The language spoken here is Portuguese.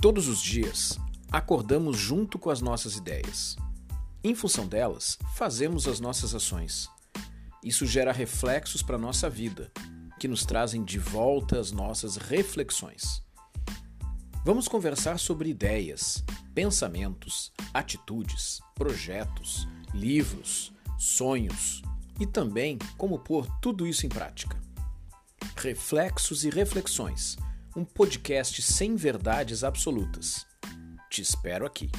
Todos os dias, acordamos junto com as nossas ideias. Em função delas, fazemos as nossas ações. Isso gera reflexos para a nossa vida, que nos trazem de volta as nossas reflexões. Vamos conversar sobre ideias, pensamentos, atitudes, projetos, livros, sonhos e também como pôr tudo isso em prática. Reflexos e Reflexões um podcast sem verdades absolutas. Te espero aqui.